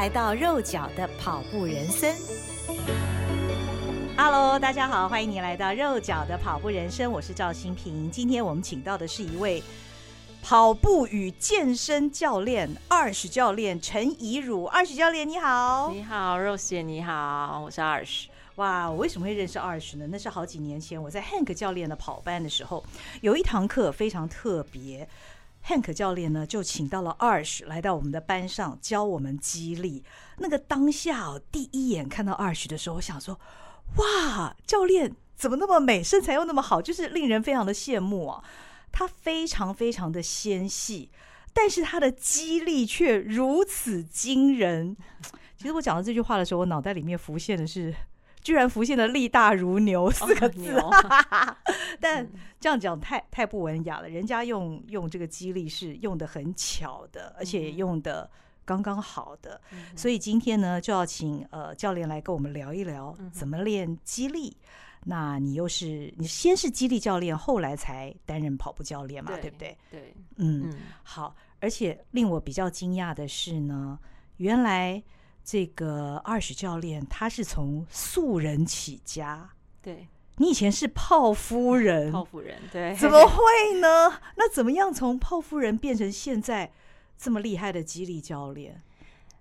来到肉脚的跑步人生。Hello，大家好，欢迎你来到肉脚的跑步人生，我是赵新平。今天我们请到的是一位跑步与健身教练 Arsh 教练陈怡汝，Arsh 教练你好，你好，Rose 姐你好，我是 Arsh。哇，我为什么会认识 Arsh 呢？那是好几年前我在 Hank 教练的跑班的时候，有一堂课非常特别，Hank 教练呢就请到了 Arsh 来到我们的班上教我们肌力。那个当下哦，第一眼看到 Arsh 的时候，我想说。哇，教练怎么那么美，身材又那么好，就是令人非常的羡慕啊！他非常非常的纤细，但是他的肌力却如此惊人。其实我讲到这句话的时候，我脑袋里面浮现的是，居然浮现了“力大如牛”四个字。哦、但这样讲太太不文雅了，人家用用这个激励是用的很巧的，而且用的。刚刚好的，所以今天呢，就要请呃教练来跟我们聊一聊怎么练激励。那你又是你先是激励教练，后来才担任跑步教练嘛，对，对不对？对，嗯，好。而且令我比较惊讶的是呢，原来这个 Arsh 教练他是从素人起家。对，你以前是泡夫人，泡夫人，对，怎么会呢？那怎么样从泡夫人变成现在？这么厉害的肌力教练，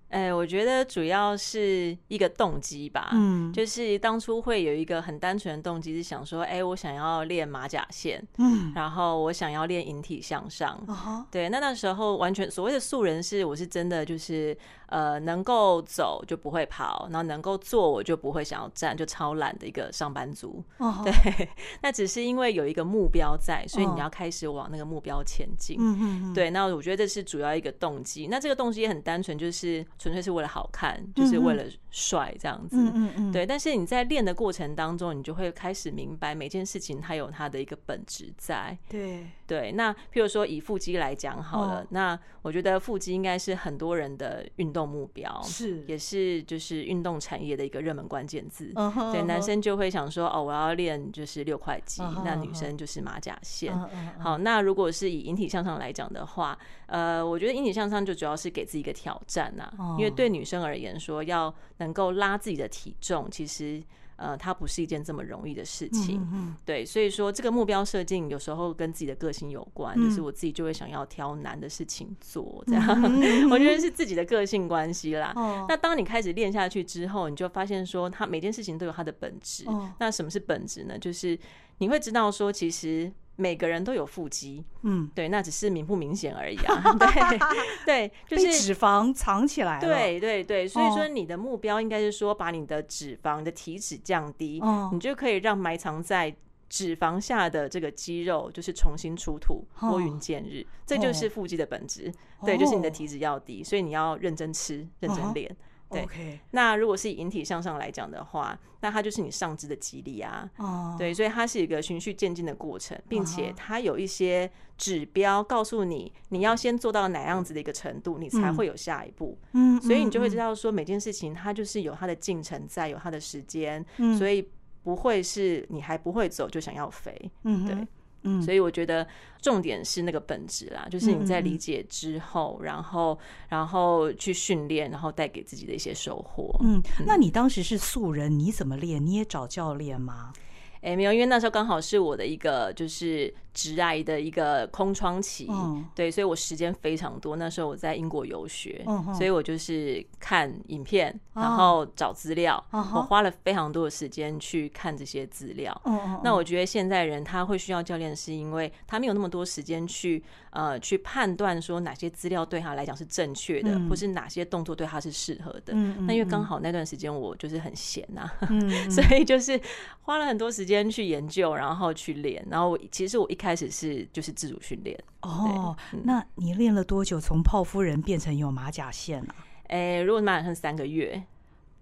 哎、欸，我觉得主要是一个动机吧，嗯，就是当初会有一个很单纯的动机，是想说，哎、欸，我想要练马甲线，嗯，然后我想要练引体向上，嗯、对，那那时候完全所谓的素人是，我是真的就是。呃，能够走就不会跑，然后能够坐我就不会想要站，就超懒的一个上班族。Oh. 对，那只是因为有一个目标在，所以你要开始往那个目标前进。嗯嗯对，那我觉得这是主要一个动机。那这个动机也很单纯，就是纯粹是为了好看，就是为了帅这样子。嗯嗯对，但是你在练的过程当中，你就会开始明白每件事情它有它的一个本质在。对对，那譬如说以腹肌来讲好了，那我觉得腹肌应该是很多人的运动。目标是，也是就是运动产业的一个热门关键字。Uh -huh, 对，男生就会想说，哦，我要练就是六块肌，uh -huh, 那女生就是马甲线。Uh -huh, 好，那如果是以引体向上来讲的话，呃，我觉得引体向上就主要是给自己一个挑战呐，uh. 因为对女生而言说，要能够拉自己的体重，其实。呃，它不是一件这么容易的事情，对，所以说这个目标设定有时候跟自己的个性有关，嗯，就是我自己就会想要挑难的事情做，这样，嗯，我觉得是自己的个性关系啦，嗯。那当你开始练下去之后，你就发现说，它每件事情都有它的本质，嗯。那什么是本质呢？就是你会知道说，其实。每个人都有腹肌，嗯，对，那只是明不明显而已啊。对，对，就是脂肪藏起来了。对，对，对，所以说你的目标应该是说，把你的脂肪的体脂降低，哦，你就可以让埋藏在脂肪下的这个肌肉就是重新出土，拨云见日，哦。这就是腹肌的本质，哦。对，就是你的体脂要低，所以你要认真吃，认真练。哦对，okay. 那如果是以引体向上来讲的话，那它就是你上肢的肌力啊。哦、uh.，对，所以它是一个循序渐进的过程，并且它有一些指标告诉你，你要先做到哪样子的一个程度，你才会有下一步。嗯，所以你就会知道说，每件事情它就是有它的进程在，有它的时间。嗯，所以不会是你还不会走就想要飞。嗯，对。嗯，所以我觉得重点是那个本质啦，就是你在理解之后，嗯、然后然后去训练，然后带给自己的一些收获。嗯，那你当时是素人，你怎么练？你也找教练吗？哎、欸，没有，因为那时候刚好是我的一个就是。直癌的一个空窗期，嗯，对，所以我时间非常多。那时候我在英国游学，嗯，所以我就是看影片，嗯，然后找资料，嗯，我花了非常多的时间去看这些资料。嗯，那我觉得现在人他会需要教练，是因为他没有那么多时间去呃去判断说哪些资料对他来讲是正确的，嗯，或是哪些动作对他是适合的。嗯，那因为刚好那段时间我就是很闲呐，所以就是花了很多时间去研究，然后去练。然后我其实我一开开始是就是自主训练。哦，那你练了多久？从泡夫人变成有马甲线啊？哎，如果马甲线三个月，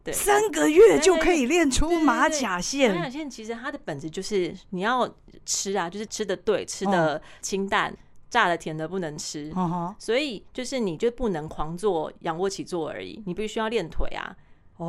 对，三个月就可以练出马甲线。马甲线其实它的本质就是你要吃啊，就是吃的对，吃的清淡。炸的、甜的不能吃，uh. 所以就是你就不能狂做仰卧起坐而已，你必须要练腿啊。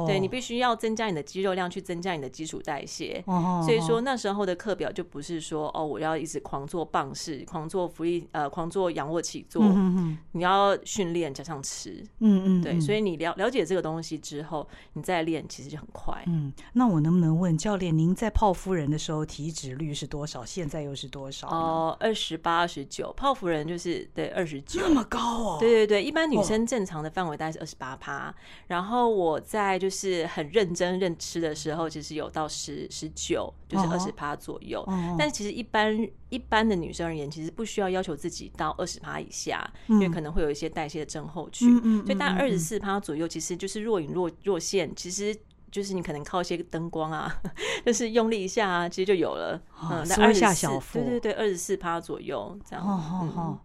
对，你必须要增加你的肌肉量，去增加你的基础代谢。所以说那时候的课表就不是说哦，我要一直狂做棒式、狂做浮力、呃，狂做仰卧起坐。嗯你要训练加上吃。嗯嗯。对，所以你了了解这个东西之后，你再练其实就很快。嗯。那我能不能问教练，您在泡夫人的时候体脂率是多少？现在又是多少？哦，二十八、二十九。泡夫人就是对二十九。这么高哦。对对对，一般女生正常的范围大概是二十八趴。然后我在。就是很认真认吃的时候，其实有到十十九，就是二十趴左右。Uh. 但其实一般一般的女生而言，其实不需要要求自己到二十趴以下，嗯、因为可能会有一些代谢的症候群。嗯嗯、所以大概二十四趴左右，其实就是若隐若若现。其实就是你可能靠一些灯光啊，就是用力一下啊，其实就有了。嗯，缩下小腹。对对对，二十四趴左右这样。哦哦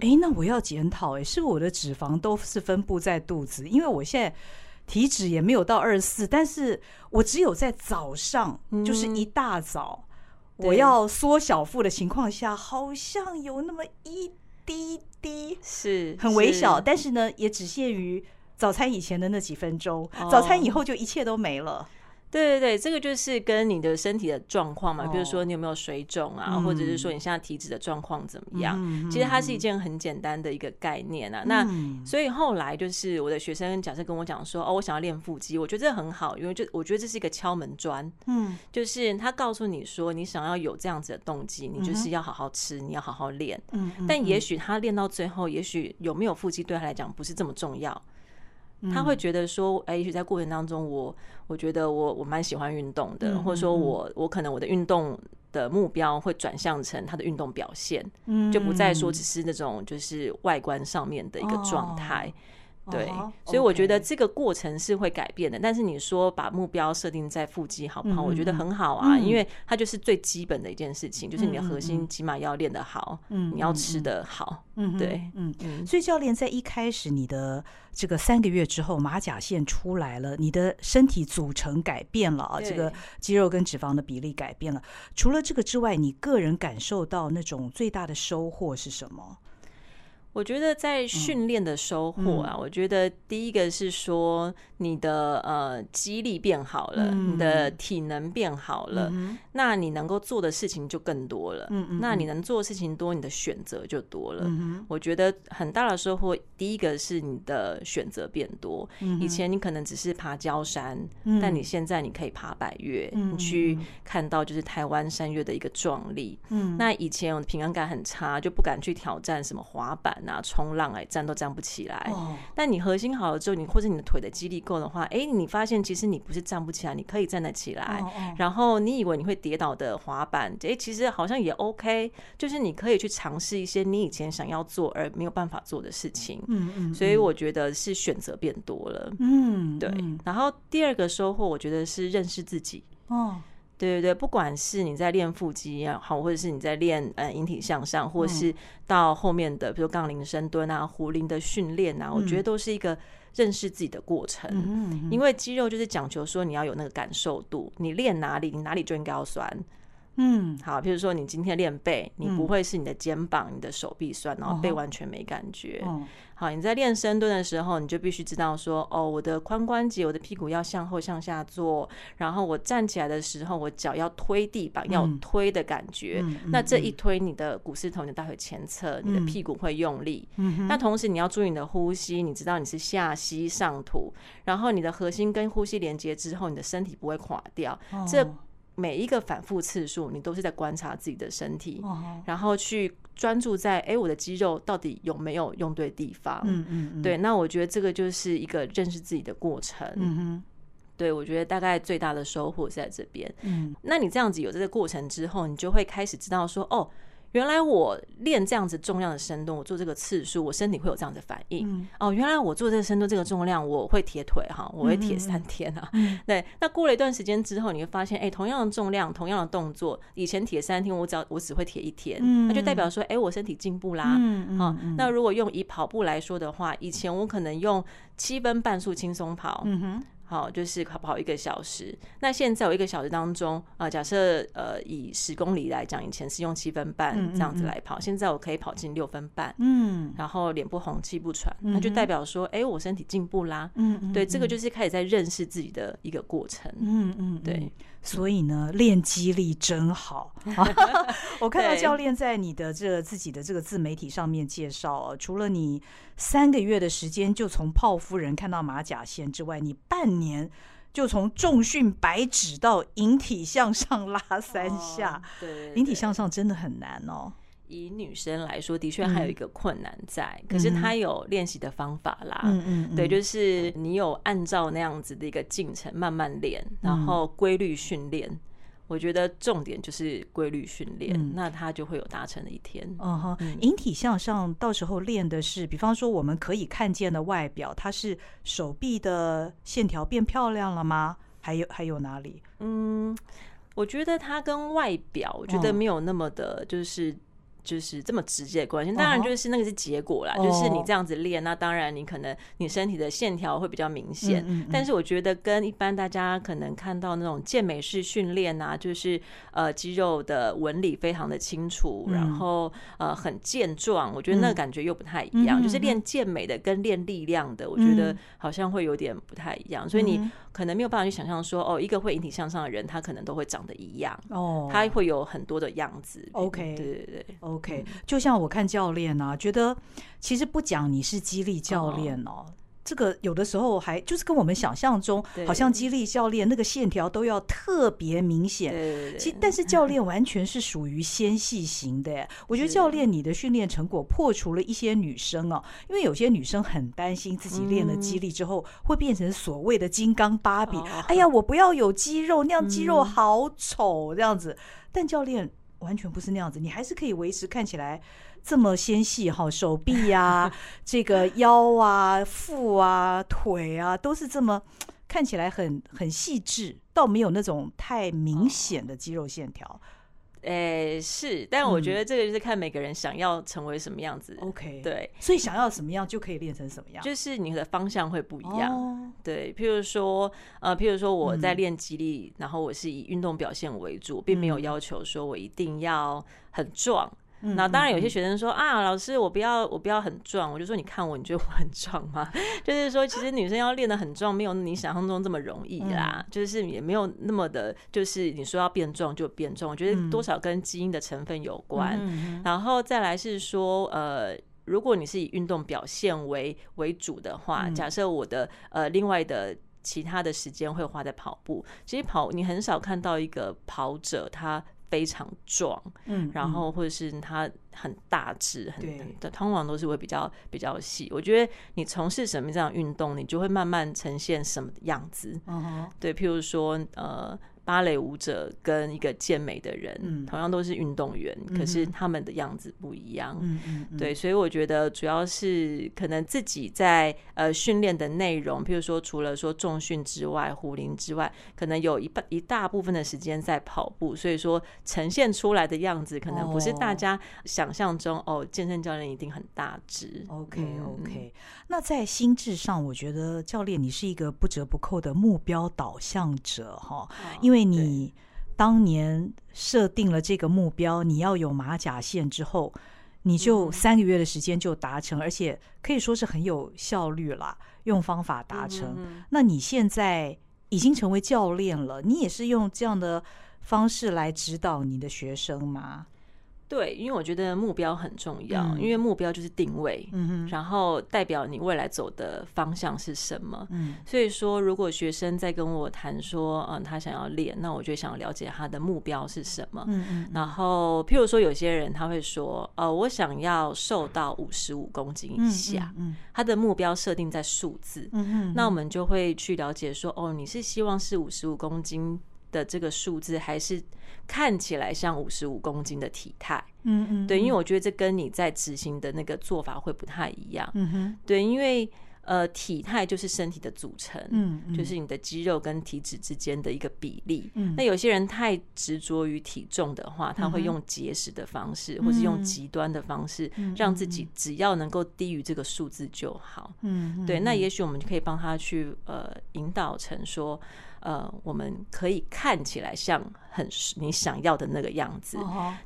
哎，那我要检讨哎，是我的脂肪都是分布在肚子？因为我现在。体脂也没有到二十四，但是我只有在早上，嗯、就是一大早，我要缩小腹的情况下，好像有那么一滴滴，是很微小，是。但是呢，也只限于早餐以前的那几分钟，哦、早餐以后就一切都没了。对对对，这个就是跟你的身体的状况嘛，比如说你有没有水肿啊，哦、或者是说你现在体脂的状况怎么样？嗯、其实它是一件很简单的一个概念啊。嗯、那所以后来就是我的学生假设跟我讲说，哦，我想要练腹肌，我觉得这很好，因为就我觉得这是一个敲门砖。嗯，就是他告诉你说，你想要有这样子的动机，你就是要好好吃，你要好好练。嗯，但也许他练到最后，也许有没有腹肌对他来讲不是这么重要。他会觉得说，哎，也许在过程当中，我我觉得我我蛮喜欢运动的，或者说我我可能我的运动的目标会转向成他的运动表现，就不再说。只是那种就是外观上面的一个状态。对，所以我觉得这个过程是会改变的。但是你说把目标设定在腹肌好不好？我觉得很好啊，因为它就是最基本的一件事情，就是你的核心起码要练得好，嗯，你要吃得好，嗯，对，嗯嗯。所以教练在一开始你的这个三个月之后，马甲线出来了，你的身体组成改变了啊，这个肌肉跟脂肪的比例改变了。除了这个之外，你个人感受到那种最大的收获是什么？我觉得在训练的收获啊，我觉得第一个是说你的呃肌力变好了，你的体能变好了，那你能够做的事情就更多了。那你能做的事情多，你的选择就多了。我觉得很大的收获，第一个是你的选择变多。以前你可能只是爬焦山，但你现在你可以爬百岳，你去看到就是台湾山岳的一个壮丽。那以前我的平衡感很差，就不敢去挑战什么滑板。啊，冲浪哎，站都站不起来。Oh. 但你核心好了之后，你或者你的腿的肌力够的话，哎、欸，你发现其实你不是站不起来，你可以站得起来。Oh, oh. 然后你以为你会跌倒的滑板，哎、欸，其实好像也 OK，就是你可以去尝试一些你以前想要做而没有办法做的事情。嗯嗯。所以我觉得是选择变多了。嗯，对。然后第二个收获，我觉得是认识自己。哦。Oh. 对对对，不管是你在练腹肌也好，或者是你在练呃引体向上，或者是到后面的比如杠铃深蹲啊、壶铃的训练啊，我觉得都是一个认识自己的过程。嗯，因为肌肉就是讲求说你要有那个感受度，你练哪里，你哪里就应该要酸。嗯，好，譬如说你今天练背，你不会是你的肩膀、你的手臂酸，然后背完全没感觉。好，你在练深蹲的时候，你就必须知道说，哦，我的髋关节、我的屁股要向后向下坐，然后我站起来的时候，我脚要推地板，要推的感觉。那这一推，你的股四头、你的大腿前侧、你的屁股会用力。那同时你要注意你的呼吸，你知道你是下吸上吐，然后你的核心跟呼吸连接之后，你的身体不会垮掉。这每一个反复次数，你都是在观察自己的身体，oh. 然后去专注在哎，我的肌肉到底有没有用对地方？嗯嗯、mm，hmm. 对。那我觉得这个就是一个认识自己的过程。嗯、mm hmm. 对，我觉得大概最大的收获是在这边。嗯、mm，hmm. 那你这样子有这个过程之后，你就会开始知道说，哦，原来我练这样子重量的深蹲，我做这个次数，我身体会有这样的反应。嗯、哦，原来我做这个深蹲这个重量，我会铁腿哈，我会铁三天啊。嗯、对，那过了一段时间之后，你会发现，哎、欸，同样的重量，同样的动作，以前铁三天，我只要我只会铁一天，嗯、那就代表说，哎、欸，我身体进步啦。嗯、哦、那如果用以跑步来说的话，以前我可能用七分半速轻松跑。嗯哼。好，就是跑跑一个小时。那现在我一个小时当中啊、呃，假设呃以十公里来讲，以前是用七分半这样子来跑，嗯嗯嗯，现在我可以跑进六分半。嗯，然后脸不红气不喘，嗯、那就代表说，哎、欸，我身体进步啦。嗯，对，这个就是开始在认识自己的一个过程。嗯嗯，对。所以呢，练肌力真好。我看到教练在你的这个自己的这个自媒体上面介绍，除了你三个月的时间就从泡夫人看到马甲线之外，你半年就从重训白纸到引体向上拉三下。对，引体向上真的很难哦。以女生来说，的确还有一个困难在，可是她有练习的方法啦。嗯嗯，对，就是你有按照那样子的一个进程慢慢练，然后规律训练。我觉得重点就是规律训练，那她就会有达成的一天。引体向上到时候练的是，比方说我们可以看见的外表，它是手臂的线条变漂亮了吗？还有还有哪里？嗯，我觉得它跟外表，我觉得没有那么的，就是。就是这么直接的关系，当然就是那个是结果啦。Uh. 就是你这样子练，那当然你可能你身体的线条会比较明显。但是我觉得跟一般大家可能看到那种健美式训练啊，就是呃肌肉的纹理非常的清楚，嗯、然后呃很健壮，我觉得那个感觉又不太一样。嗯、就是练健美的跟练力量的，我觉得好像会有点不太一样。所以你可能没有办法去想象说，哦，一个会引体向上的人，他可能都会长得一样。哦，他会有很多的样子。OK，对对对。OK，就像我看教练啊，觉得其实不讲你是激励教练哦。这个有的时候还就是跟我们想象中，好像激励教练那个线条都要特别明显。其实，但是教练完全是属于纤细型的。我觉得教练你的训练成果破除了一些女生哦，因为有些女生很担心自己练了肌力之后会变成所谓的金刚芭比。哎呀，我不要有肌肉，那样肌肉好丑这样子。但教练。完全不是那样子，你还是可以维持看起来这么纤细哈，手臂呀、啊、这个腰啊、腹啊、腿啊，都是这么看起来很很细致，倒没有那种太明显的肌肉线条。诶、欸，是，但我觉得这个就是看每个人想要成为什么样子。OK，对，所以想要什么样就可以练成什么样，就是你的方向会不一样。Oh. 对，譬如说，呃，譬如说我在练肌力，嗯、然后我是以运动表现为主，并没有要求说我一定要很壮。那当然，有些学生说啊，老师，我不要，我不要很壮。我就说，你看我，你觉得我很壮吗？就是说，其实女生要练得很壮，没有你想象中这么容易啦。就是也没有那么的，就是你说要变壮就变壮。我觉得多少跟基因的成分有关。然后再来是说，呃，如果你是以运动表现为为主的话，假设我的呃另外的其他的时间会花在跑步，其实跑你很少看到一个跑者他。非常壮，嗯，然后或者是他很大只，很对，通常都是会比较比较细。我觉得你从事什么这样运动，你就会慢慢呈现什么样子。嗯哼，对，譬如说，呃。芭蕾舞者跟一个健美的人，嗯、同样都是运动员，嗯、可是他们的样子不一样。嗯对，所以我觉得主要是可能自己在呃训练的内容，譬如说除了说重训之外，壶铃之外，可能有一半一大部分的时间在跑步，所以说呈现出来的样子可能不是大家想象中哦，哦，健身教练一定很大只。OK OK，嗯、那在心智上，我觉得教练你是一个不折不扣的目标导向者哈，因为。因为你当年设定了这个目标，你要有马甲线之后，你就三个月的时间就达成，而且可以说是很有效率了，用方法达成。那你现在已经成为教练了，你也是用这样的方式来指导你的学生吗？对，因为我觉得目标很重要，嗯、因为目标就是定位，嗯、哼然后代表你未来走的方向是什么。嗯、所以说，如果学生在跟我谈说，嗯，他想要练，那我就想了解他的目标是什么。嗯嗯然后，譬如说，有些人他会说，呃，我想要瘦到五十五公斤以下，嗯他的目标设定在数字。嗯嗯那我们就会去了解说，哦，你是希望是五十五公斤。的这个数字还是看起来像五十五公斤的体态。嗯嗯，对，因为我觉得这跟你在执行的那个做法会不太一样。嗯哼，对，因为。呃，体态就是身体的组成，嗯，嗯，就是你的肌肉跟体脂之间的一个比例。嗯，那有些人太执着于体重的话，他会用节食的方式，嗯、或是用极端的方式，让自己只要能够低于这个数字就好。嗯，对，那也许我们就可以帮他去呃引导成说。呃，我们可以看起来像很你想要的那个样子，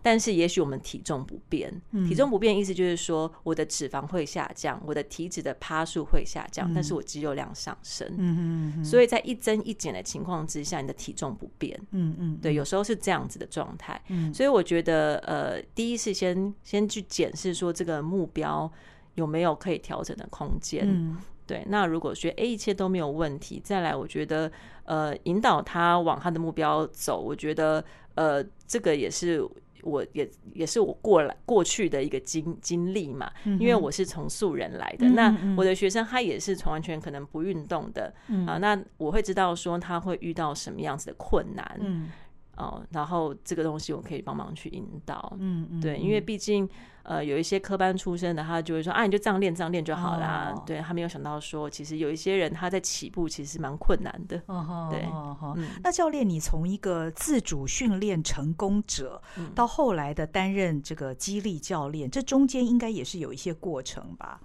但是也许我们体重不变。体重不变意思就是说，我的脂肪会下降，我的体脂的趴数会下降，但是我肌肉量上升。嗯嗯，所以在一增一减的情况之下，你的体重不变。嗯嗯，对，有时候是这样子的状态。所以我觉得，呃，第一是先先去检视说这个目标有没有可以调整的空间。对，那如果说诶一切都没有问题，再来，我觉得呃引导他往他的目标走，我觉得呃这个也是我也也是我过来过去的一个经经历嘛，因为我是从素人来的，那我的学生他也是从完全可能不运动的啊，那我会知道说他会遇到什么样子的困难。哦，然后这个东西我可以帮忙去引导，嗯嗯，对，因为毕竟呃有一些科班出身的，他就会说啊，你就这样练这样练就好啦。哦、对，他没有想到说，其实有一些人他在起步其实蛮困难的。哦、对，哦哦嗯、那教练，你从一个自主训练成功者，到后来的担任这个激励教练，这中间应该也是有一些过程吧？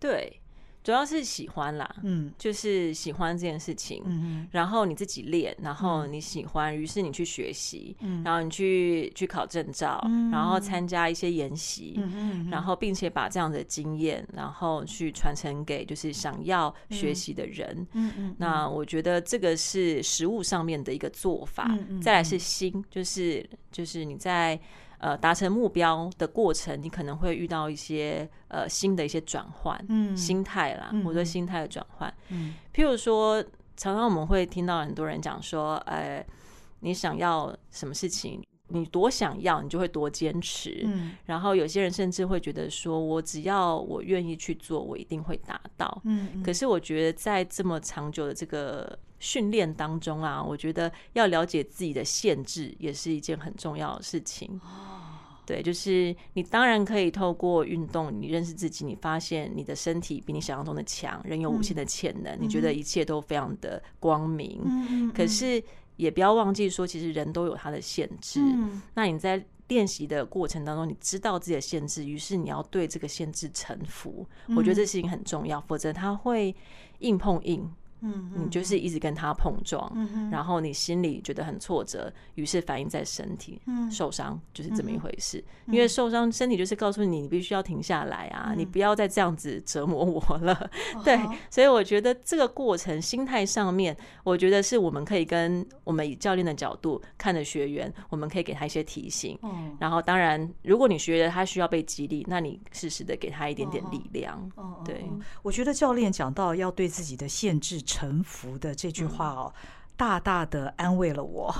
对。主要是喜欢啦，嗯，就是喜欢这件事情，嗯，然后你自己练，然后你喜欢，于是你去学习，嗯，然后你去去考证照，然后参加一些研习，嗯，然后并且把这样的经验，然后去传承给就是想要学习的人，嗯嗯，那我觉得这个是实物上面的一个做法，再来是心，就是就是你在。呃，达成目标的过程，你可能会遇到一些呃新的一些转换，嗯，心态啦，嗯、我对心态的转换，嗯，譬如说，常常我们会听到很多人讲说，呃，你想要什么事情，你多想要，你就会多坚持，嗯，然后有些人甚至会觉得说，我只要我愿意去做，我一定会达到，嗯，嗯，可是我觉得在这么长久的这个训练当中啊，我觉得要了解自己的限制，也是一件很重要的事情。对，就是你当然可以透过运动，你认识自己，你发现你的身体比你想象中的强，人有无限的潜能，你觉得一切都非常的光明。可是也不要忘记说，其实人都有他的限制。嗯那你在练习的过程当中，你知道自己的限制，于是你要对这个限制臣服。我觉得这事情很重要，否则他会硬碰硬。嗯，你就是一直跟他碰撞，嗯，然后你心里觉得很挫折，于是反映在身体，嗯，受伤就是这么一回事。因为受伤，身体就是告诉你，你必须要停下来啊，你不要再这样子折磨我了。对，所以我觉得这个过程心态上面，我觉得是我们可以跟我们以教练的角度看的学员，我们可以给他一些提醒。然后当然，如果你觉得他需要被激励，那你适时的给他一点点力量。对，我觉得教练讲到要对自己的限制臣服的这句话哦，大大的安慰了我，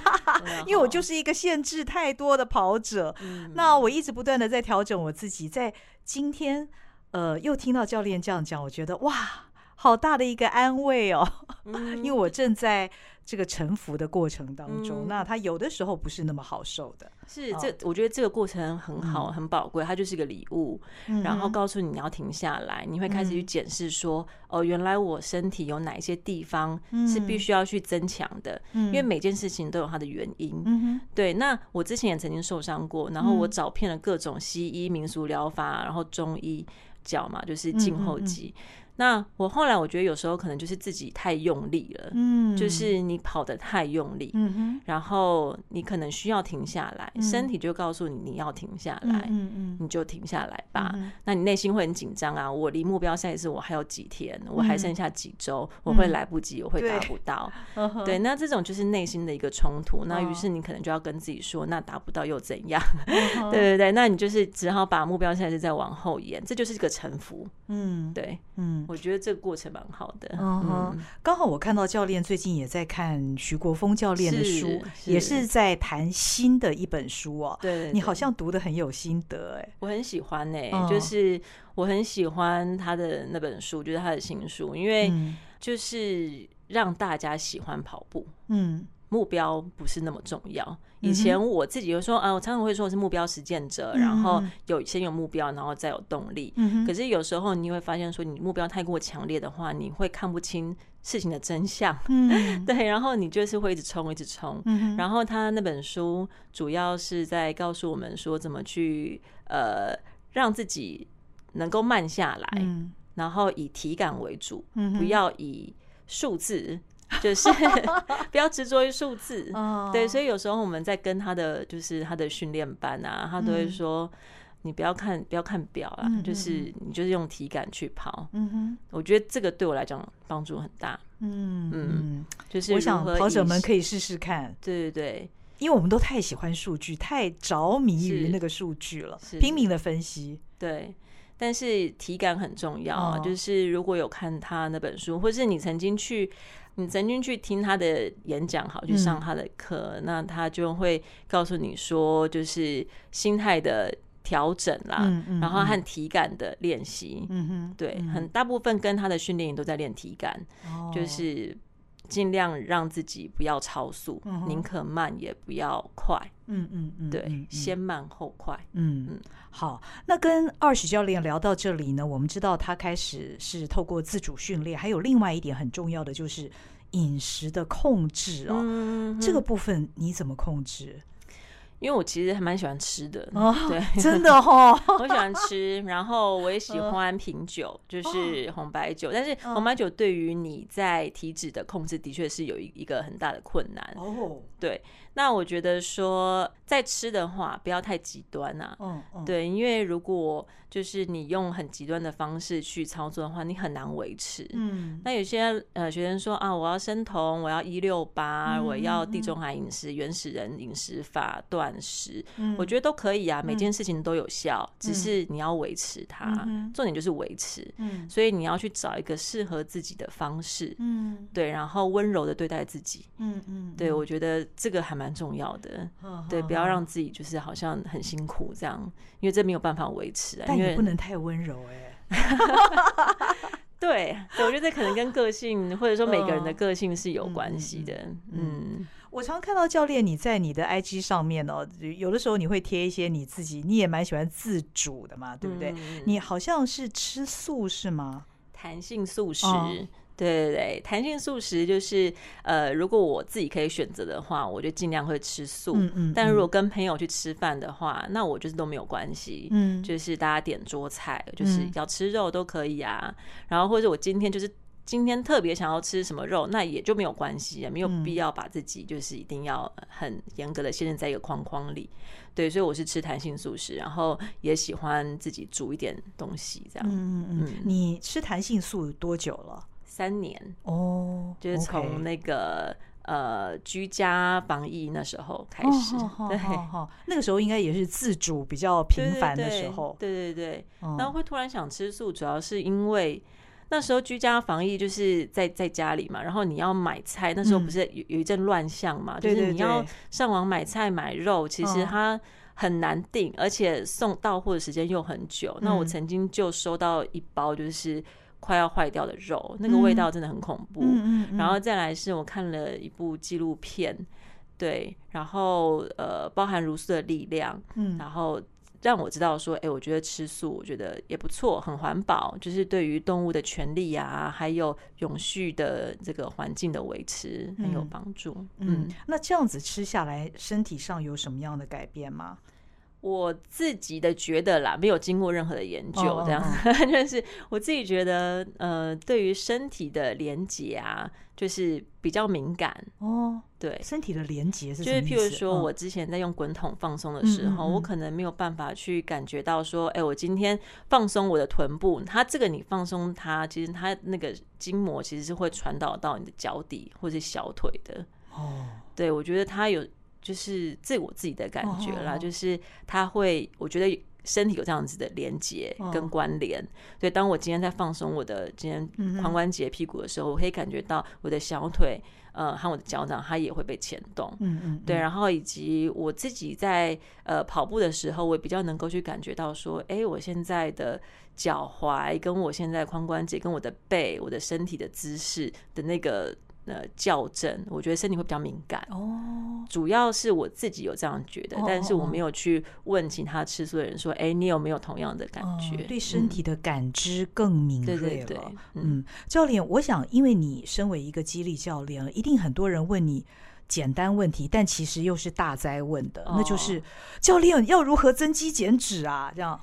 因为我就是一个限制太多的跑者。那我一直不断的在调整我自己，在今天呃又听到教练这样讲，我觉得哇，好大的一个安慰哦，因为我正在。这个沉浮的过程当中，嗯、那他有的时候不是那么好受的。是这，我觉得这个过程很好，嗯、很宝贵。它就是一个礼物，嗯、然后告诉你你要停下来，你会开始去检视说，嗯、哦，原来我身体有哪一些地方是必须要去增强的。嗯、因为每件事情都有它的原因。嗯、对。那我之前也曾经受伤过，然后我找遍了各种西医、民俗疗法，然后中医脚嘛，就是胫后肌。嗯嗯嗯那我后来我觉得有时候可能就是自己太用力了，嗯，就是你跑得太用力，嗯哼，然后你可能需要停下来，身体就告诉你你要停下来，嗯嗯，你就停下来吧。那你内心会很紧张啊，我离目标赛事我还有几天，我还剩下几周，我会来不及，我会达不到，对，那这种就是内心的一个冲突。那于是你可能就要跟自己说，那达不到又怎样？对对对，那你就是只好把目标赛事再往后延，这就是一个臣服。嗯，对，嗯。我觉得这个过程蛮好的。嗯哼，刚好我看到教练最近也在看徐国峰教练的书，也是在谈新的一本书哦。对，你好像读得很有心得哎。我很喜欢哎，就是我很喜欢他的那本书，就是他的新书，因为就是让大家喜欢跑步。嗯，目标不是那么重要。以前我自己就说啊，我常常会说我是目标实践者，然后有先有目标，然后再有动力。可是有时候你会发现说，你目标太过强烈的话，你会看不清事情的真相。对，然后你就是会一直冲，一直冲。然后他那本书主要是在告诉我们说，怎么去呃让自己能够慢下来，然后以体感为主，不要以数字。就是 不要执着于数字，对，所以有时候我们在跟他的就是他的训练班啊，他都会说，你不要看不要看表啊，就是你就是用体感去跑。嗯哼，我觉得这个对我来讲帮助很大。嗯嗯，就是我想跑者们可以试试看。对对对，因为我们都太喜欢数据，太着迷于那个数据了，拼命的分析。对，但是体感很重要啊。就是如果有看他那本书，或是你曾经去。你曾经去听他的演讲，好，去上他的课，嗯、那他就会告诉你说，就是心态的调整啦，嗯嗯嗯、然后和体感的练习，嗯哼，对，嗯、很大部分跟他的训练营都在练体感，哦、就是尽量让自己不要超速，宁、嗯、可慢也不要快，嗯嗯嗯，对，先慢后快，嗯嗯。好，那跟 Ars 教练聊到这里呢，我们知道他开始是透过自主训练，还有另外一点很重要的就是饮食的控制哦。这个部分你怎么控制？因为我其实还蛮喜欢吃的，哦、对，真的哈、哦，我喜欢吃，然后我也喜欢品酒，呃、就是红白酒。但是红白酒对于你在体脂的控制，的确是有一一个很大的困难。哦。对，那我觉得说在吃的话，不要太极端啊。嗯嗯，对，因为如果就是你用很极端的方式去操作的话，你很难维持。嗯，那有些呃学生说啊，我要生酮，我要一六八，我要地中海饮食、原始人饮食法断食，我觉得都可以啊，每件事情都有效，只是你要维持它，重点就是维持。嗯，所以你要去找一个适合自己的方式。嗯，对，然后温柔的对待自己。嗯嗯，对，我觉得这个还蛮重要的。对，不要让自己就是好像很辛苦这样，因为这没有办法维持啊。也不能太温柔 哎，对，我觉得这可能跟个性或者说每个人的个性是有关系的。嗯，我常看到教练你在你的 IG 上面哦，有的时候你会贴一些你自己，你也蛮喜欢自主的嘛，对不对？你好像是吃素是吗？弹性素食。对对对，弹性素食就是呃，如果我自己可以选择的话，我就尽量会吃素。嗯嗯。嗯，但如果跟朋友去吃饭的话，那我就是都没有关系。嗯。就是大家点桌菜，就是要吃肉都可以啊。嗯、然后或者我今天就是今天特别想要吃什么肉，那也就没有关系，也没有必要把自己就是一定要很严格的限制在一个框框里。对，所以我是吃弹性素食，然后也喜欢自己煮一点东西这样。嗯嗯嗯。你吃弹性素多久了？三年。哦，就是从那个呃居家防疫那时候开始，对，那个时候应该也是自主比较频繁的时候，对对对。然后会突然想吃素，主要是因为那时候居家防疫就是在在家里嘛，然后你要买菜，那时候不是有有一阵乱象嘛，就是你要上网买菜买肉，其实它很难订，而且送到货的时间又很久。那我曾经就收到一包就是。快要坏掉的肉，那个味道真的很恐怖。嗯然后再来是我看了一部纪录片，对，然后呃，包含茹素的力量，嗯，然后让我知道说，哎，我觉得吃素，我觉得也不错，很环保，就是对于动物的权利啊，还有永续的这个环境的维持很有帮助。嗯，嗯，那这样子吃下来，身体上有什么样的改变吗？我自己的觉得啦，没有经过任何的研究，这样，oh, oh, oh. 就是我自己觉得，呃，对于身体的连接啊，就是比较敏感哦。Oh, 对，身体的连接是？就是譬如说，我之前在用滚筒放松的时候，oh. 我可能没有办法去感觉到说，哎、欸，我今天放松我的臀部，它这个你放松它，其实它那个筋膜其实是会传导到你的脚底或是小腿的。哦，oh. 对，我觉得它有。就是自我自己的感觉啦，oh, 就是他会，我觉得身体有这样子的连接跟关联。Oh. 所以当我今天在放松我的今天髋关节、屁股的时候，我可以感觉到我的小腿，呃，和我的脚掌，它也会被牵动。嗯嗯，对。然后以及我自己在呃跑步的时候，我也比较能够去感觉到说，哎，我现在的脚踝跟我现在髋关节跟我的背、我的身体的姿势的那个。呃校正，我觉得身体会比较敏感哦。主要是我自己有这样觉得，但是我没有去问其他吃素的人说，哎，你有没有同样的感觉？对身体的感知更敏锐了。嗯，教练，我想，因为你身为一个激励教练，一定很多人问你简单问题，但其实又是大灾问的，那就是教练要如何增肌减脂啊？这样。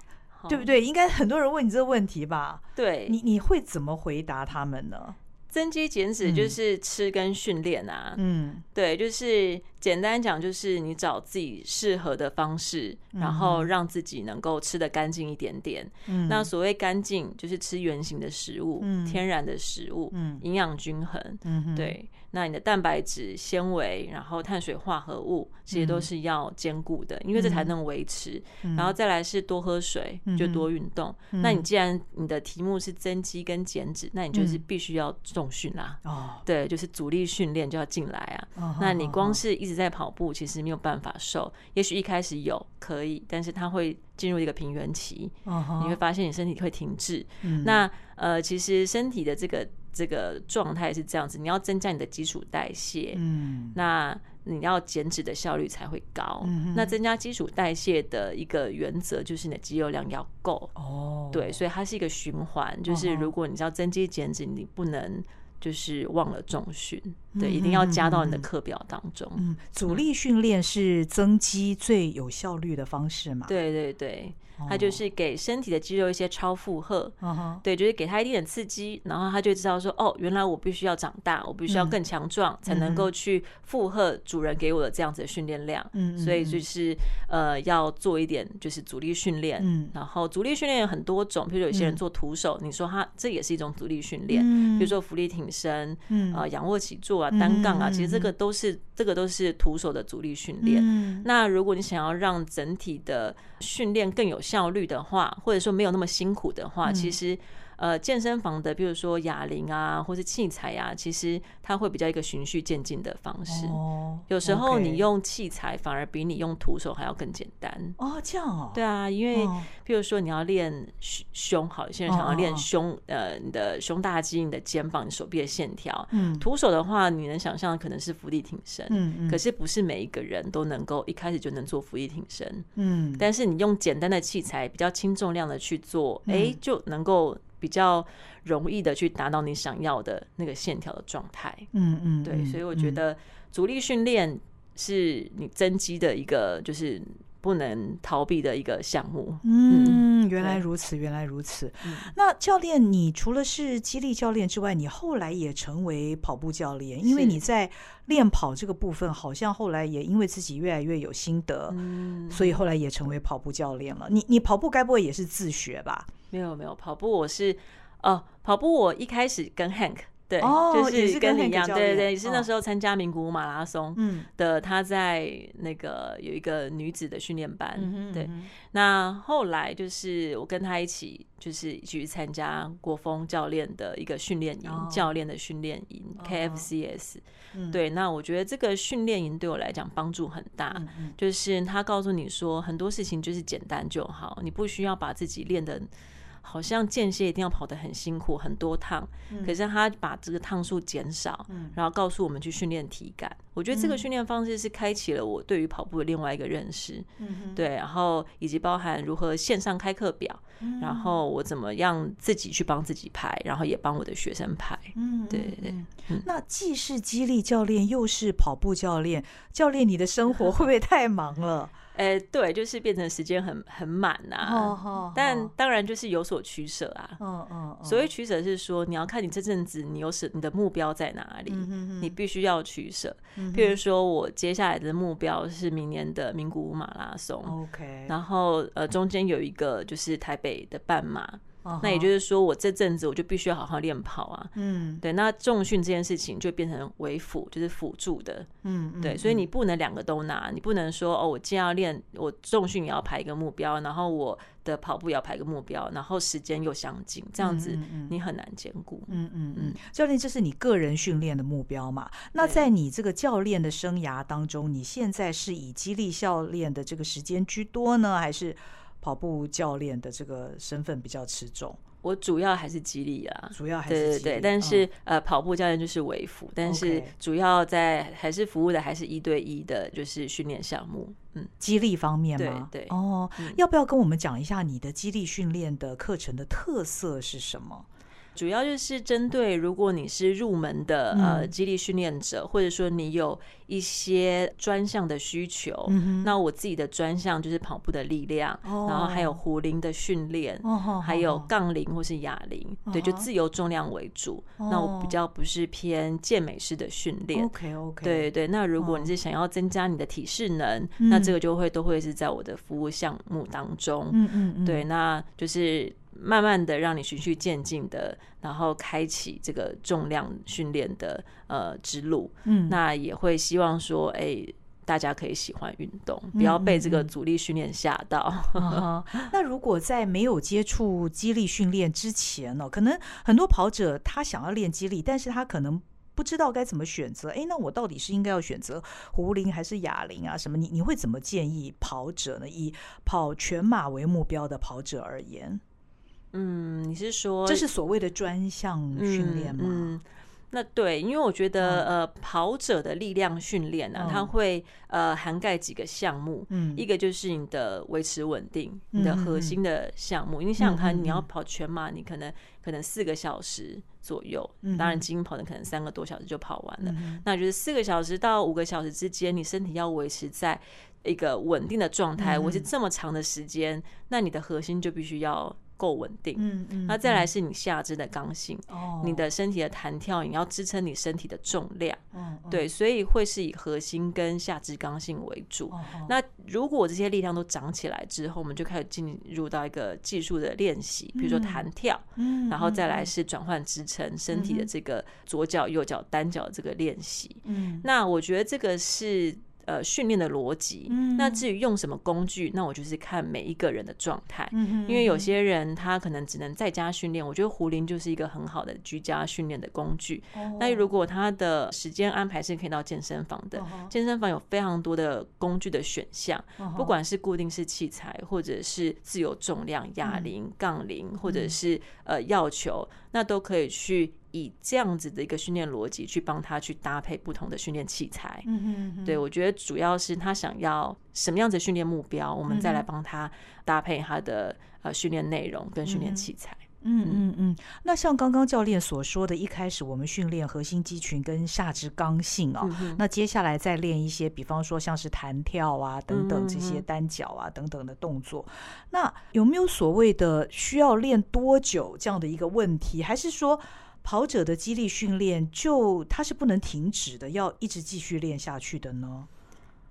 对不对？应该很多人问你这个问题吧？对，你你会怎么回答他们呢？增肌减脂就是吃跟训练啊。嗯，对，就是简单讲，就是你找自己适合的方式，嗯、然后让自己能够吃得干净一点点。嗯，那所谓干净，就是吃原形的食物，嗯、天然的食物，嗯，营养均衡。嗯，对。那你的蛋白质、纤维，然后碳水化合物，这些都是要兼顾的，因为这才能维持。然后再来是多喝水，就多运动。那你既然你的题目是增肌跟减脂，那你就是必须要重训啦。哦，对，就是阻力训练就要进来啊。那你光是一直在跑步，其实没有办法瘦。也许一开始有可以，但是它会进入一个平原期，你会发现你身体会停滞。那呃，其实身体的这个。这个状态是这样子，你要增加你的基础代谢，嗯，那你要减脂的效率才会高。嗯、那增加基础代谢的一个原则就是你的肌肉量要够哦，对，所以它是一个循环，就是如果你要增肌减脂，你不能就是忘了重训，对，一定要加到你的课表当中。嗯，阻力训练是增肌最有效率的方式嘛？对对对。它就是给身体的肌肉一些超负荷，uh huh. 对，就是给它一点点刺激，然后它就知道说，哦，原来我必须要长大，我必须要更强壮，才能够去负荷主人给我的这样子的训练量。嗯、uh，huh. 所以就是呃，要做一点就是阻力训练。嗯、uh，huh. 然后阻力训练有很多种，比如有些人做徒手，uh. 你说他这也是一种阻力训练。嗯、uh，huh. 比如说浮力挺身，嗯、uh，啊、呃，仰卧起坐啊，单杠啊，其实这个都是这个都是徒手的阻力训练。嗯、uh，huh. 那如果你想要让整体的训练更有效率的话，或者说没有那么辛苦的话，其实。呃，健身房的，比如说哑铃啊，或是器材啊，其实它会比较一个循序渐进的方式。哦，有时候你用器材反而比你用徒手还要更简单。哦，这样哦。对啊，因为比如说你要练胸，好，有些人想要练胸，呃，你的胸大肌、你的肩膀、你手臂的线条。嗯。徒手的话，你能想象可能是伏地挺身。嗯嗯。可是不是每一个人都能够一开始就能做伏地挺身。嗯。但是你用简单的器材，比较轻重量的去做，哎，就能够。比较容易的去达到你想要的那个线条的状态，嗯嗯，对，所以我觉得阻力训练是你增肌的一个就是不能逃避的一个项目。嗯，原来如此，原来如此。那教练，你除了是激励教练之外，你后来也成为跑步教练，因为你在练跑这个部分，好像后来也因为自己越来越有心得，所以后来也成为跑步教练了。你你跑步该不会也是自学吧？没有没有，跑步我是哦，跑步我一开始跟 Hank 对，就是跟你一样，对对对，也是那时候参加名古屋马拉松的，他在那个有一个女子的训练班，对。那后来就是我跟他一起，就是一起去参加国风教练的一个训练营，教练的训练营 KFCS。对，那我觉得这个训练营对我来讲帮助很大，就是他告诉你说很多事情就是简单就好，你不需要把自己练得。好像间歇一定要跑得很辛苦很多趟，嗯、可是他把这个趟数减少，嗯、然后告诉我们去训练体感。我觉得这个训练方式是开启了我对于跑步的另外一个认识。嗯、对，然后以及包含如何线上开课表，嗯、然后我怎么样自己去帮自己排，然后也帮我的学生排。嗯，对对对。嗯、那既是激励教练，又是跑步教练，教练你的生活会不会太忙了？哎，对，就是变成时间很很满呐。但当然就是有所取舍啊。嗯嗯。所谓取舍是说，你要看你这阵子你有什你的目标在哪里，你必须要取舍。譬如说我接下来的目标是明年的名古屋马拉松。OK。然后呃，中间有一个就是台北的半马。那也就是说，我这阵子我就必须要好好练跑啊。嗯，对。那重训这件事情就变成为辅，就是辅助的。嗯，对。所以你不能两个都拿，你不能说哦，我既要练，我重训也要排一个目标，然后我的跑步也要排一个目标，然后时间又相近，这样子你很难兼顾。嗯嗯嗯。教练，这是你个人训练的目标嘛？那在你这个教练的生涯当中，你现在是以激励教练的这个时间居多呢，还是？跑步教练的这个身份比较吃重。我主要还是激励啊，主要还是对对对，但是、嗯、呃，跑步教练就是为辅，但是主要在还是服务的还是一对一的，就是训练项目，嗯，激励方面吗？对，对哦、嗯，要不要跟我们讲一下你的激励训练的课程的特色是什么？主要就是针对如果你是入门的呃激励训练者，或者说你有一些专项的需求，那我自己的专项就是跑步的力量，然后还有壶铃的训练，还有杠铃或是哑铃，对，就自由重量为主。那我比较不是偏健美式的训练。OK OK，对对。那如果你是想要增加你的体适能，那这个就会都会是在我的服务项目当中。嗯嗯，对，那就是。慢慢的让你循序渐进的，然后开启这个重量训练的呃之路。嗯，那也会希望说，哎、欸，大家可以喜欢运动，不要被这个阻力训练吓到。嗯嗯嗯、那如果在没有接触肌力训练之前呢，可能很多跑者他想要练肌力，但是他可能不知道该怎么选择。哎、欸，那我到底是应该要选择壶铃还是哑铃啊？什么？你你会怎么建议跑者呢？以跑全马为目标的跑者而言？嗯，你是说这是所谓的专项训练吗？嗯，嗯，那对，因为我觉得呃，跑者的力量训练呢，它会呃涵盖几个项目，嗯，一个就是你的维持稳定，你的核心的项目。你想想看，你要跑全马，你可能可能四个小时左右，当然精英跑的可能三个多小时就跑完了，那就是四个小时到五个小时之间，你身体要维持在一个稳定的状态，维持这么长的时间，那你的核心就必须要。够稳定，嗯嗯，那再来是你下肢的刚性，哦，你的身体的弹跳，你要支撑你身体的重量，嗯，对，所以会是以核心跟下肢刚性为主。那如果这些力量都长起来之后，我们就开始进入到一个技术的练习，比如说弹跳，嗯，然后再来是转换支撑身体的这个左脚右脚单脚这个练习，嗯，那我觉得这个是。呃，训练的逻辑。那至于用什么工具，那我就是看每一个人的状态。因为有些人他可能只能在家训练，我觉得壶铃就是一个很好的居家训练的工具。那如果他的时间安排是可以到健身房的，健身房有非常多的工具的选项，不管是固定式器材，或者是自由重量、哑铃、杠铃，或者是呃药球，那都可以去。以这样子的一个训练逻辑去帮他去搭配不同的训练器材，嗯嗯，对，我觉得主要是他想要什么样子训练目标，我们再来帮他搭配他的呃训练内容跟训练器材。嗯嗯嗯。那像刚刚教练所说的，一开始我们训练核心肌群跟下肢刚性啊，那接下来再练一些，比方说像是弹跳啊等等这些单脚啊等等的动作。那有没有所谓的需要练多久这样的一个问题，还是说？跑者的肌力训练，就它是不能停止的，要一直继续练下去的呢？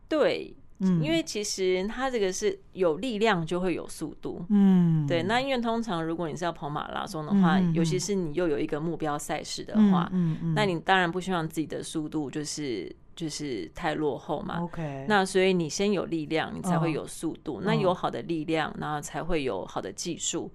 对，嗯，因为其实它这个是有力量就会有速度，嗯，对。那因为通常如果你是要跑马拉松的话，嗯，尤其是你又有一个目标赛事的话，嗯，嗯，那你当然不希望自己的速度就是就是太落后嘛。OK，那所以你先有力量，你才会有速度。哦，那有好的力量，然后才会有好的技术。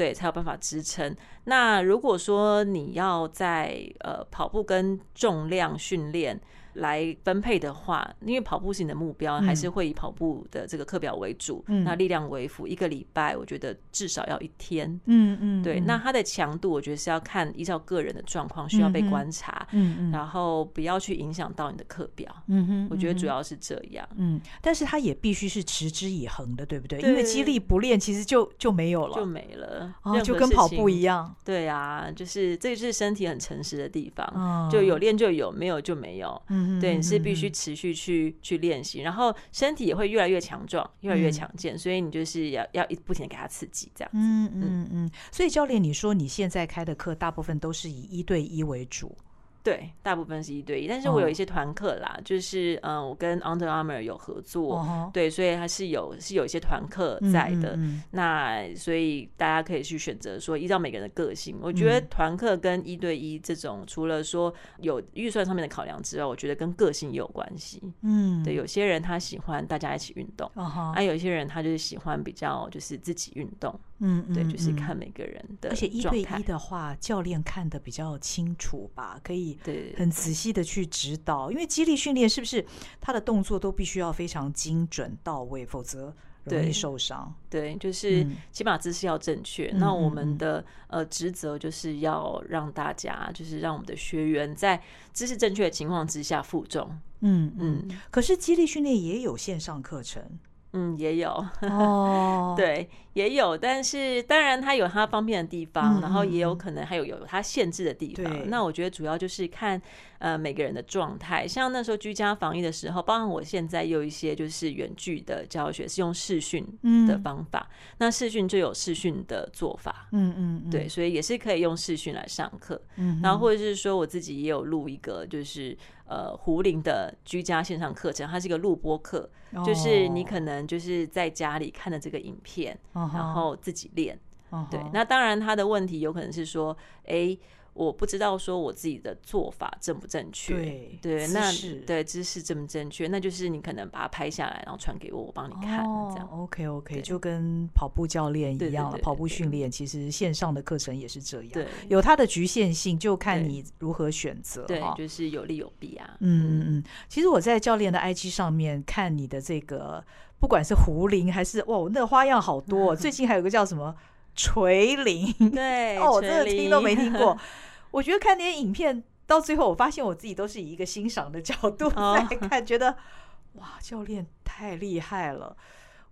对，才有办法支撑。那如果说你要在呃跑步跟重量训练，来分配的话，因为跑步是你的目标，还是会以跑步的这个课表为主。嗯，那力量为辅，一个礼拜我觉得至少要一天。嗯嗯，对。那它的强度，我觉得是要看依照个人的状况需要被观察。嗯嗯，然后不要去影响到你的课表。嗯哼，我觉得主要是这样。嗯，但是它也必须是持之以恒的，对不对？因为肌力不练，其实就就没有了，就没了。哦，就跟跑步一样。对啊，就是这是身体很诚实的地方。就有练就有，没有就没有。对，你是必须持续去去练习，然后身体也会越来越强壮，越来越强健，所以你就是要要一不停的给他刺激，这样子。嗯嗯嗯。所以教练，你说你现在开的课大部分都是以一对一为主。对，大部分是一对一，但是我有一些团课啦，oh. 就是嗯，我跟 Under Armour 有合作，oh. 对，所以它是有是有一些团课在的。Mm -hmm. 那所以大家可以去选择说，依照每个人的个性，我觉得团课跟一对一这种，除了说有预算上面的考量之外，我觉得跟个性也有关系。嗯、mm -hmm.，对，有些人他喜欢大家一起运动，啊、uh 有些人他就是喜欢比较就是自己运动。嗯，对，就是看每个人的，而且一对一的话，教练看得比较清楚吧，可以对很仔细的去指导。因为激励训练是不是他的动作都必须要非常精准到位，否则容易受伤。对，就是起码姿势要正确。嗯、那我们的呃职责就是要让大家，就是让我们的学员在姿势正确的情况之下负重。嗯嗯。可是激励训练也有线上课程。嗯，也有哦，对，也有，但是当然它有它方便的地方，嗯、然后也有可能还有有它限制的地方。那我觉得主要就是看呃每个人的状态，像那时候居家防疫的时候，包括我现在有一些就是远距的教学是用视讯的方法，嗯、那视讯就有视讯的做法，嗯嗯，嗯。对，所以也是可以用视讯来上课，嗯，然后或者是说我自己也有录一个就是。呃，胡林的居家线上课程，它是一个录播课，oh. 就是你可能就是在家里看的这个影片，uh 然后自己练。Uh. 对，那当然他的问题有可能是说，哎、欸。我不知道说我自己的做法正不正确，对对，那对姿势正不正确，那就是你可能把它拍下来，然后传给我，我帮你看，这样。OK OK，就跟跑步教练一样了，跑步训练其实线上的课程也是这样，对，有它的局限性，就看你如何选择。对，就是有利有弊啊。嗯嗯嗯，其实我在教练的 IG 上面看你的这个，不管是胡铃还是哇，那个花样好多。最近还有个叫什么？垂铃，对哦，我真的听都没听过。我觉得看那些影片到最后，我发现我自己都是以一个欣赏的角度在 看，觉得哇，教练太厉害了。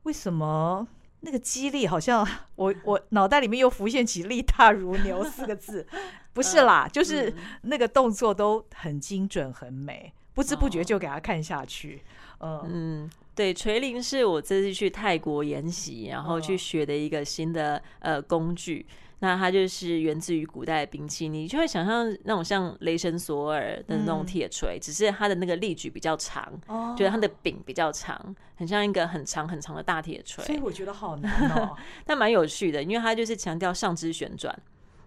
为什么那个激励好像我我脑袋里面又浮现起“力大如牛”四个字？不是啦，就是那个动作都很精准、很美，不知不觉就给他看下去。嗯嗯。对，垂铃是我这次去泰国研习，然后去学的一个新的呃工具。那它就是源自于古代的兵器，你就会想象那种像雷神索尔的那种铁锤，嗯、只是它的那个力矩比较长，哦、觉得它的柄比较长，很像一个很长很长的大铁锤。所以我觉得好难哦，但蛮有趣的，因为它就是强调上肢旋转，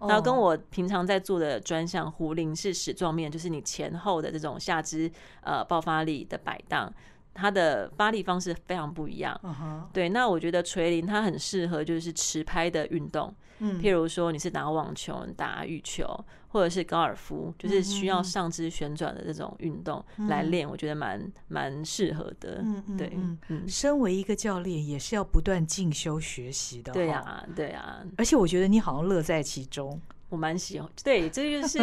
然后跟我平常在做的专项壶铃是矢状面，就是你前后的这种下肢呃爆发力的摆荡。它的发力方式非常不一样，uh huh. 对。那我觉得垂铃它很适合就是持拍的运动，嗯，譬如说你是打网球、打羽球，或者是高尔夫，就是需要上肢旋转的这种运动来练，我觉得蛮蛮适合的。嗯嗯，对。嗯，身为一个教练，也是要不断进修学习的。对呀，对呀。而且我觉得你好像乐在其中。我蛮喜欢，对，这就是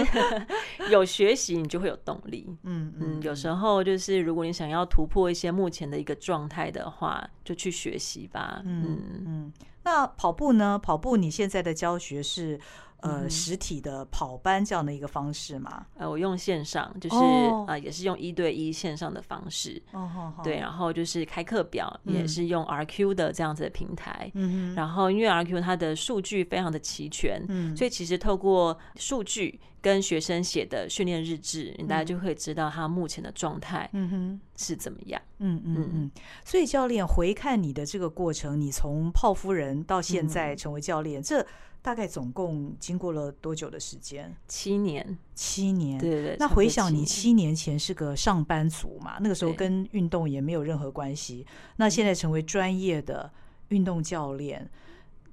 有学习，你就会有动力。嗯嗯，有时候就是如果你想要突破一些目前的一个状态的话，就去学习吧。嗯嗯，那跑步呢？跑步你现在的教学是？呃，实体的跑班这样的一个方式嘛？呃，我用线上，就是、oh. 呃，也是用一对一线上的方式。哦，oh. 对，然后就是开课表，也是用 RQ 的这样子的平台。嗯哼，然后因为 RQ 它的数据非常的齐全，嗯，所以其实透过数据跟学生写的训练日志，你大家就会知道他目前的状态，嗯哼，是怎么样。嗯嗯嗯。所以教练回看你的这个过程，你从泡夫人到现在成为教练，嗯、这。大概总共经过了多久的时间？七年，七年。对对对。那回想你七年前是个上班族嘛？那个时候跟运动也没有任何关系。那现在成为专业的运动教练，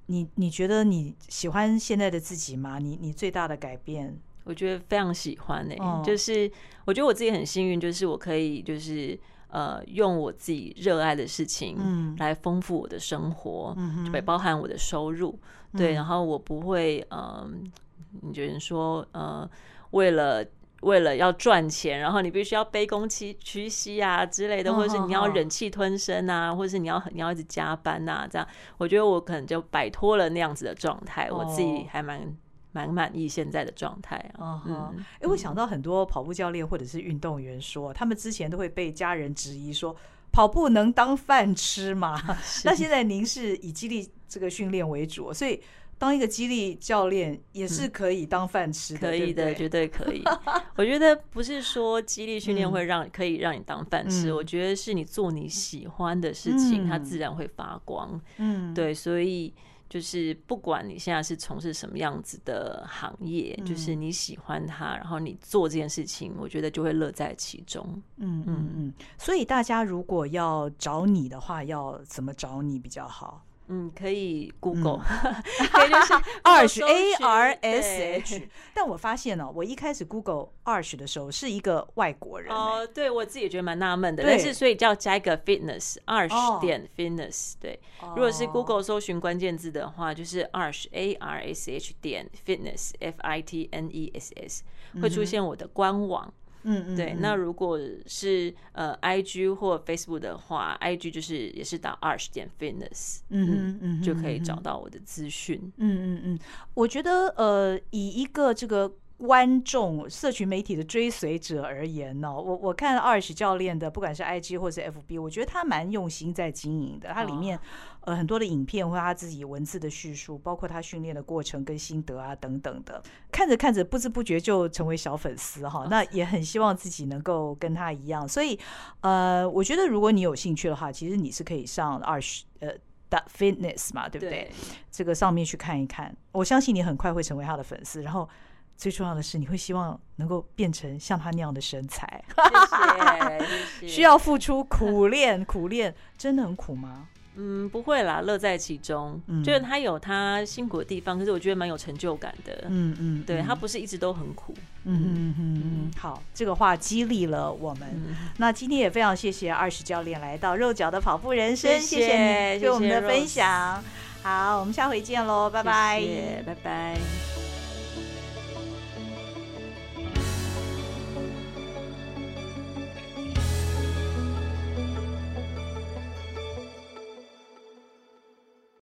你你觉得你喜欢现在的自己吗？你你最大的改变？我觉得非常喜欢呢、欸，哦、就是我觉得我自己很幸运，就是我可以就是。呃，用我自己热爱的事情嗯来丰富我的生活，嗯，就包含我的收入，嗯、对，然后我不会，嗯、呃，你觉得说，呃，为了为了要赚钱，然后你必须要卑躬屈屈膝啊之类的，或者是你要忍气吞声啊，或者是你要你要一直加班啊，这样，我觉得我可能就摆脱了那样子的状态，我自己还蛮。蛮满意现在的状态啊！嗯，哎，我想到很多跑步教练或者是运动员说，他们之前都会被家人质疑说，跑步能当饭吃吗？那现在您是以肌力这个训练为主，所以当一个激励教练也是可以当饭吃的，可以的，绝对可以。我觉得不是说激励训练会让可以让你当饭吃，我觉得是你做你喜欢的事情，它自然会发光。嗯，对，所以。就是不管你现在是从事什么样子的行业，嗯、就是你喜欢它，然后你做这件事情，我觉得就会乐在其中。嗯嗯嗯。所以大家如果要找你的话，要怎么找你比较好？嗯，可以 Google，可以就是 Arch A R S H。但我发现哦，我一开始 Google Arch 的时候是一个外国人哦，对我自己也觉得蛮纳闷的。但是所以叫加一个 Fitness Arch 点 Fitness。对，如果是 Google 搜寻关键字的话，就是 Arch A R S H 点 Fitness F I T N E S S，会出现我的官网。嗯，嗯嗯，对。那如果是呃，I G 或 Facebook 的话，I G 就是也是打 Arch 点 Fitness，嗯嗯嗯，就可以找到我的资讯。嗯嗯嗯，我觉得呃，以一个这个。观众、社群媒体的追随者而言呢，我我看 Arch 教练的，不管是 IG 或是 FB，我觉得他蛮用心在经营的。他里面呃很多的影片或他自己文字的叙述，包括他训练的过程跟心得啊等等的，看着看着不知不觉就成为小粉丝哈。那也很希望自己能够跟他一样。所以呃，我觉得如果你有兴趣的话，其实你是可以上 Arch 呃的 Fitness 嘛，对不对？对这个上面去看一看，我相信你很快会成为他的粉丝，然后。最重要的是，你会希望能够变成像他那样的身材。谢谢。需要付出苦练，苦练真的很苦吗？嗯，不会啦，乐在其中。嗯，就是他有他辛苦的地方，可是我觉得蛮有成就感的。嗯嗯，对他不是一直都很苦。嗯嗯嗯嗯。好，这个话激励了我们。嗯、那今天也非常谢谢 Arch 教练来到肉脚的跑步人生，谢谢，谢谢你对我们的分享。好，我们下回见喽，拜拜，谢谢拜拜。